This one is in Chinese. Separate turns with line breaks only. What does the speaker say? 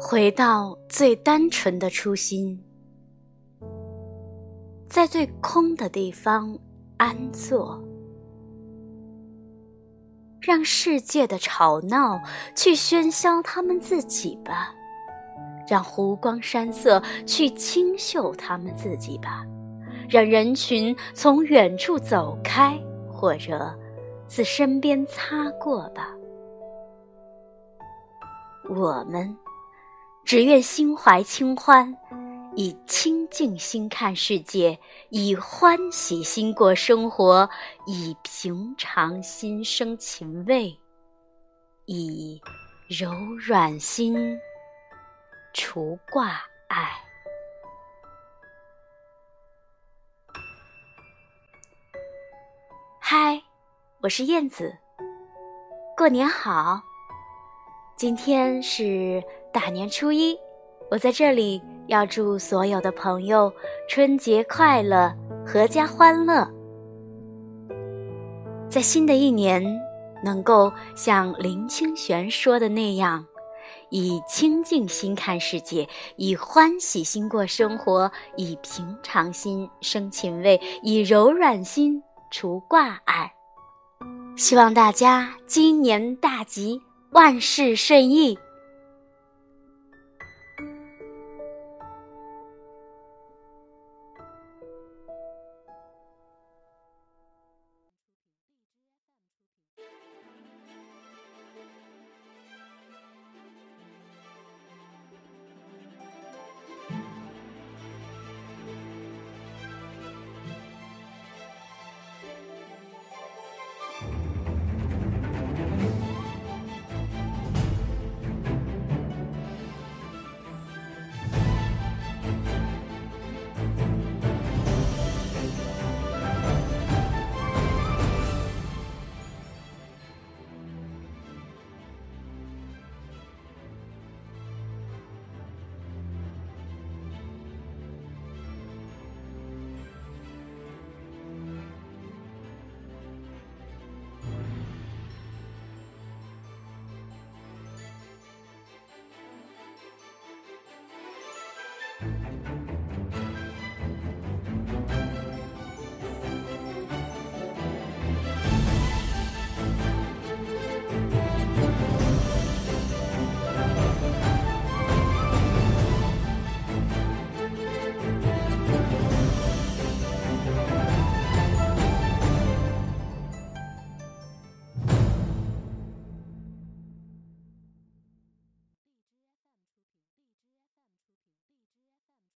回到最单纯的初心，在最空的地方安坐，让世界的吵闹去喧嚣他们自己吧，让湖光山色去清秀他们自己吧，让人群从远处走开，或者自身边擦过吧。我们。只愿心怀清欢，以清净心看世界，以欢喜心过生活，以平常心生情味，以柔软心除挂碍。嗨，我是燕子，过年好！今天是。大年初一，我在这里要祝所有的朋友春节快乐，阖家欢乐。在新的一年，能够像林清玄说的那样，以清净心看世界，以欢喜心过生活，以平常心生情味，以柔软心除挂碍。希望大家今年大吉，万事顺意。